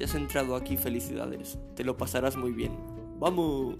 Si has entrado aquí, felicidades. Te lo pasarás muy bien. ¡Vamos!